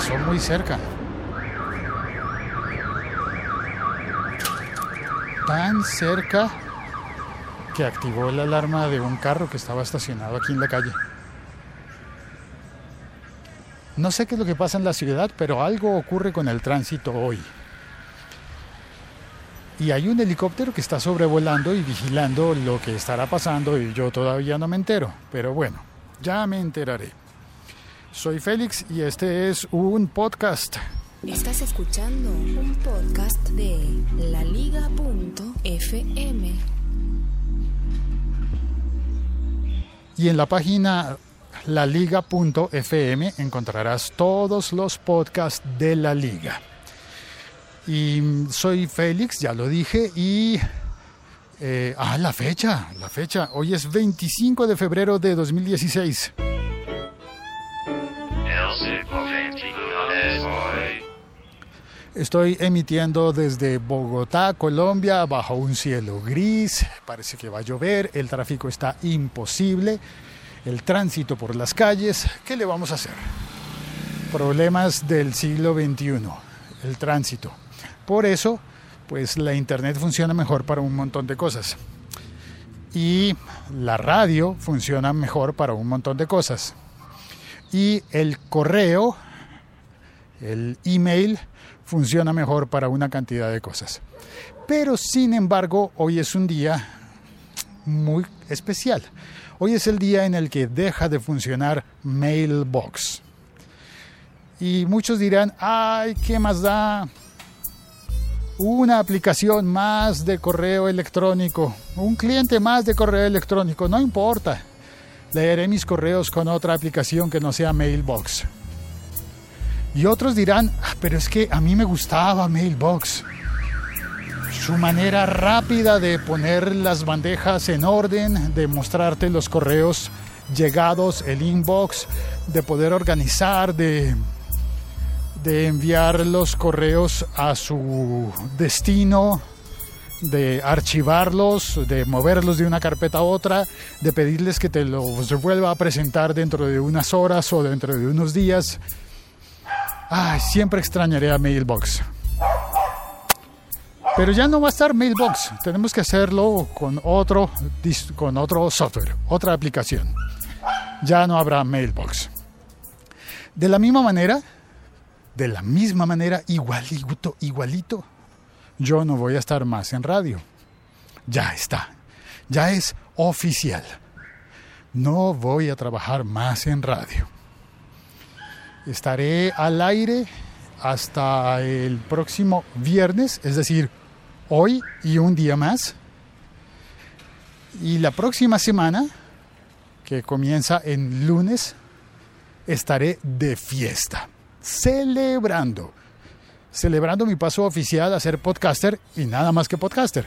pasó muy cerca. Tan cerca que activó la alarma de un carro que estaba estacionado aquí en la calle. No sé qué es lo que pasa en la ciudad, pero algo ocurre con el tránsito hoy. Y hay un helicóptero que está sobrevolando y vigilando lo que estará pasando y yo todavía no me entero. Pero bueno, ya me enteraré. Soy Félix y este es un podcast. Estás escuchando un podcast de laliga.fm. Y en la página laliga.fm encontrarás todos los podcasts de la liga. Y soy Félix, ya lo dije, y... eh, ah, la fecha, la fecha. Hoy es 25 de febrero de 2016. Estoy emitiendo desde Bogotá, Colombia, bajo un cielo gris. Parece que va a llover, el tráfico está imposible, el tránsito por las calles. ¿Qué le vamos a hacer? Problemas del siglo XXI, el tránsito. Por eso, pues la internet funciona mejor para un montón de cosas. Y la radio funciona mejor para un montón de cosas. Y el correo, el email, funciona mejor para una cantidad de cosas. Pero sin embargo, hoy es un día muy especial. Hoy es el día en el que deja de funcionar Mailbox. Y muchos dirán, ay, ¿qué más da? Una aplicación más de correo electrónico, un cliente más de correo electrónico, no importa. Leeré mis correos con otra aplicación que no sea Mailbox. Y otros dirán, "Ah, pero es que a mí me gustaba Mailbox. Su manera rápida de poner las bandejas en orden, de mostrarte los correos llegados, el inbox, de poder organizar, de, de enviar los correos a su destino, de archivarlos, de moverlos de una carpeta a otra, de pedirles que te los vuelva a presentar dentro de unas horas o dentro de unos días. Ay, siempre extrañaré a Mailbox. Pero ya no va a estar Mailbox. Tenemos que hacerlo con otro, con otro software, otra aplicación. Ya no habrá Mailbox. De la misma manera, de la misma manera, igualito, igualito, yo no voy a estar más en radio. Ya está. Ya es oficial. No voy a trabajar más en radio. Estaré al aire hasta el próximo viernes, es decir, hoy y un día más. Y la próxima semana, que comienza en lunes, estaré de fiesta, celebrando, celebrando mi paso oficial a ser podcaster y nada más que podcaster.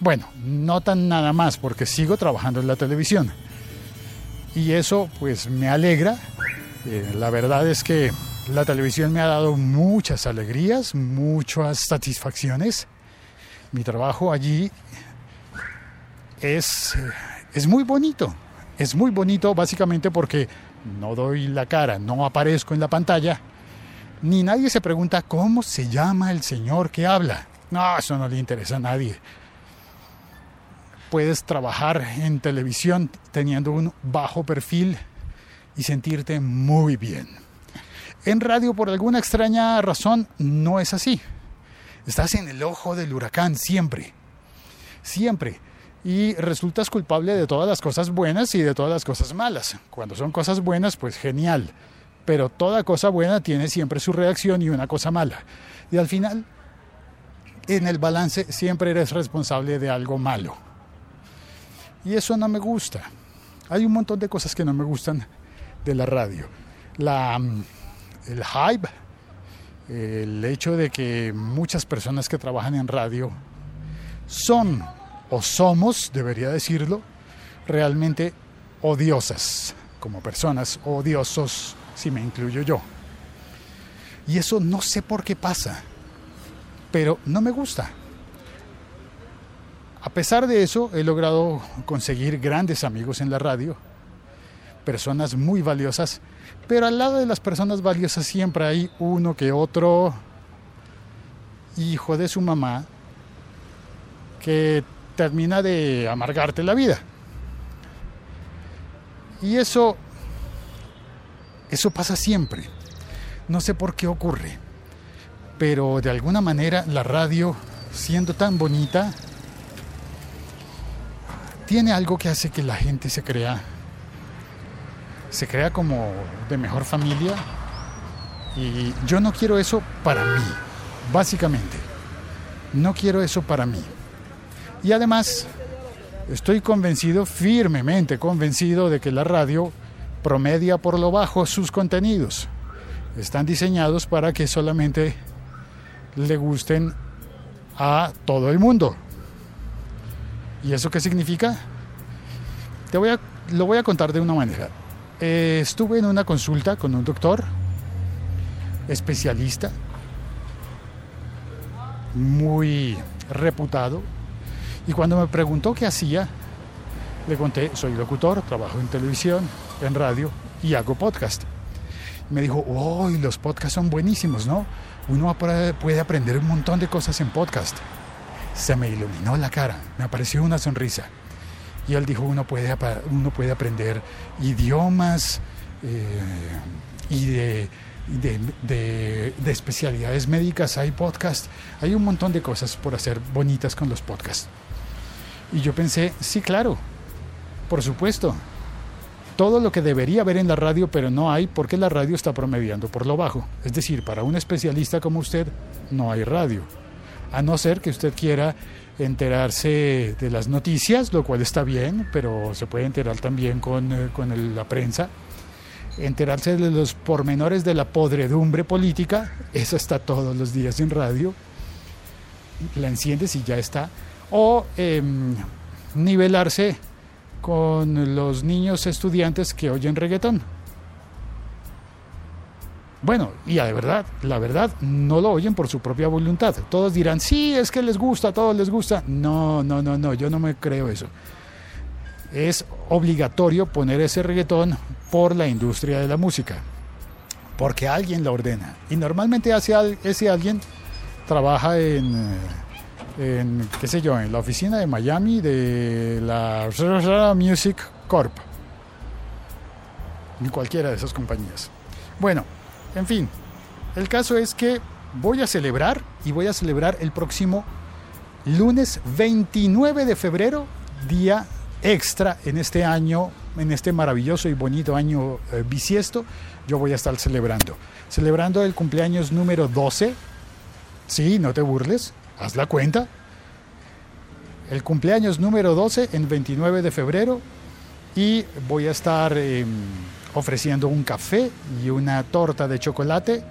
Bueno, no tan nada más porque sigo trabajando en la televisión. Y eso pues me alegra. Eh, la verdad es que la televisión me ha dado muchas alegrías, muchas satisfacciones. Mi trabajo allí es, es muy bonito. Es muy bonito básicamente porque no doy la cara, no aparezco en la pantalla, ni nadie se pregunta cómo se llama el señor que habla. No, eso no le interesa a nadie. Puedes trabajar en televisión teniendo un bajo perfil y sentirte muy bien. En radio, por alguna extraña razón, no es así. Estás en el ojo del huracán siempre. Siempre. Y resultas culpable de todas las cosas buenas y de todas las cosas malas. Cuando son cosas buenas, pues genial. Pero toda cosa buena tiene siempre su reacción y una cosa mala. Y al final, en el balance, siempre eres responsable de algo malo. Y eso no me gusta. Hay un montón de cosas que no me gustan de la radio. La, mm, el hype, el hecho de que muchas personas que trabajan en radio son o somos, debería decirlo, realmente odiosas como personas, odiosos si me incluyo yo. Y eso no sé por qué pasa, pero no me gusta. A pesar de eso, he logrado conseguir grandes amigos en la radio, personas muy valiosas, pero al lado de las personas valiosas siempre hay uno que otro hijo de su mamá que termina de amargarte la vida. Y eso eso pasa siempre. No sé por qué ocurre, pero de alguna manera la radio, siendo tan bonita, tiene algo que hace que la gente se crea se crea como de mejor familia y yo no quiero eso para mí, básicamente. No quiero eso para mí. Y además, estoy convencido, firmemente convencido, de que la radio promedia por lo bajo sus contenidos. Están diseñados para que solamente le gusten a todo el mundo. ¿Y eso qué significa? Te voy a, lo voy a contar de una manera. Eh, estuve en una consulta con un doctor especialista, muy reputado, y cuando me preguntó qué hacía, le conté, soy locutor, trabajo en televisión, en radio y hago podcast. Me dijo, oh, los podcasts son buenísimos, ¿no? Uno puede aprender un montón de cosas en podcast. Se me iluminó la cara, me apareció una sonrisa. Y él dijo, uno puede, uno puede aprender idiomas eh, y de, de, de, especialidades médicas, hay podcast, hay un montón de cosas por hacer bonitas con los podcasts. Y yo pensé, sí, claro, por supuesto, todo lo que debería haber en la radio, pero no hay porque la radio está promediando por lo bajo. Es decir, para un especialista como usted, no hay radio. A no ser que usted quiera enterarse de las noticias, lo cual está bien, pero se puede enterar también con, eh, con la prensa. Enterarse de los pormenores de la podredumbre política, eso está todos los días en radio. La enciendes y ya está. O em, nivelarse con los niños estudiantes que oyen reggaetón. Bueno, y de verdad, la verdad, no lo oyen por su propia voluntad. Todos dirán, sí, es que les gusta, a todos les gusta. No, no, no, no, yo no me creo eso. Es obligatorio poner ese reggaetón por la industria de la música, porque alguien lo ordena. Y normalmente ese alguien trabaja en eh, en, qué sé yo, en la oficina de Miami de la Music Corp. Ni cualquiera de esas compañías. Bueno, en fin, el caso es que voy a celebrar y voy a celebrar el próximo lunes 29 de febrero, día extra en este año, en este maravilloso y bonito año eh, bisiesto, yo voy a estar celebrando. Celebrando el cumpleaños número 12. Sí, no te burles, haz la cuenta. El cumpleaños número 12 en 29 de febrero y voy a estar em, ofreciendo un café y una torta de chocolate.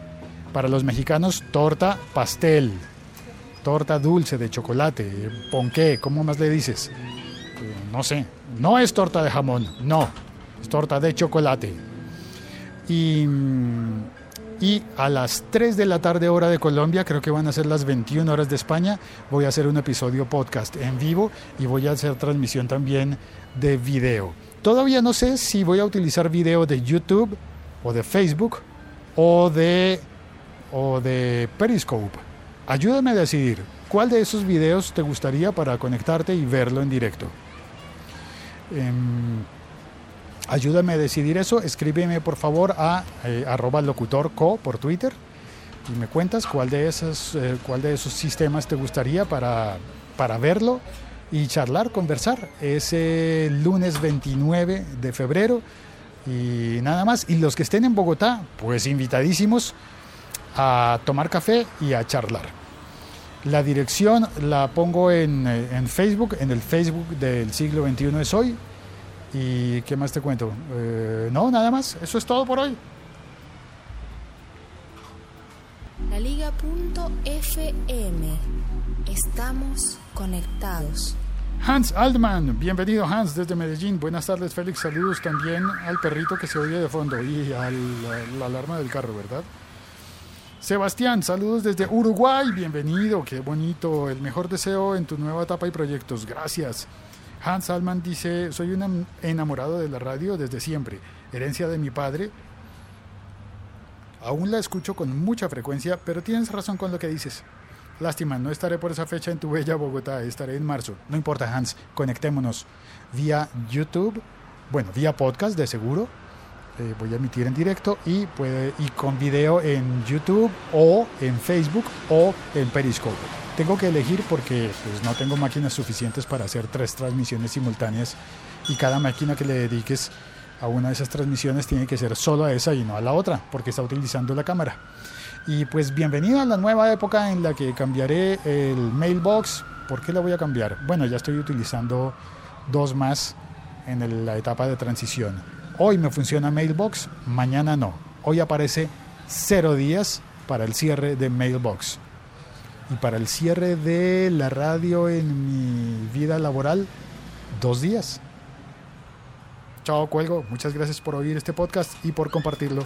Para los mexicanos, torta pastel, torta dulce de chocolate, ponqué, ¿cómo más le dices? Eh, no sé, no es torta de jamón, no, es torta de chocolate. Y mm, y a las 3 de la tarde hora de Colombia, creo que van a ser las 21 horas de España, voy a hacer un episodio podcast en vivo y voy a hacer transmisión también de video. Todavía no sé si voy a utilizar video de YouTube o de Facebook o de, o de Periscope. Ayúdame a decidir cuál de esos videos te gustaría para conectarte y verlo en directo. Em, Ayúdame a decidir eso. Escríbeme por favor a eh, arroba locutorco por Twitter y me cuentas cuál de esos, eh, cuál de esos sistemas te gustaría para, para verlo y charlar, conversar. Ese lunes 29 de febrero y nada más. Y los que estén en Bogotá, pues invitadísimos a tomar café y a charlar. La dirección la pongo en, eh, Facebook, en el Facebook del siglo XXI es hoy, ¿Y qué más te cuento? Eh, no, nada más. Eso es todo por hoy. La Liga.fm. Estamos conectados. Hans Altman, bienvenido Hans desde Medellín. Buenas tardes Félix, saludos también al perrito que se oye de fondo y a la alarma del carro, ¿verdad? Sebastián, saludos desde Uruguay, bienvenido, qué bonito, el mejor deseo en tu nueva etapa y proyectos, gracias. Hans Alman dice, soy un enamorado de la radio desde siempre. herencia de mi padre. Aún la escucho con mucha frecuencia, pero tienes razón con lo que dices. Lástima, no estaré por esa fecha en tu bella Bogotá, estaré en marzo. No importa, Hans, conectémonos vía YouTube, bueno, vía podcast de seguro. Eh, voy a emitir en directo y, puede, y con video en YouTube o en Facebook o en Periscope. Tengo que elegir porque pues, no tengo máquinas suficientes para hacer tres transmisiones simultáneas y cada máquina que le dediques a una de esas transmisiones tiene que ser solo a esa y no a la otra, porque está utilizando la cámara. Y pues bienvenido a la nueva época en la que cambiaré el mailbox. ¿Por qué la voy a cambiar? Bueno, ya estoy utilizando dos más en la etapa de transición. Hoy me funciona mailbox, mañana no. Hoy aparece cero días para el cierre de mailbox. Y para el cierre de la radio en mi vida laboral, dos días. Chao, cuelgo. Muchas gracias por oír este podcast y por compartirlo.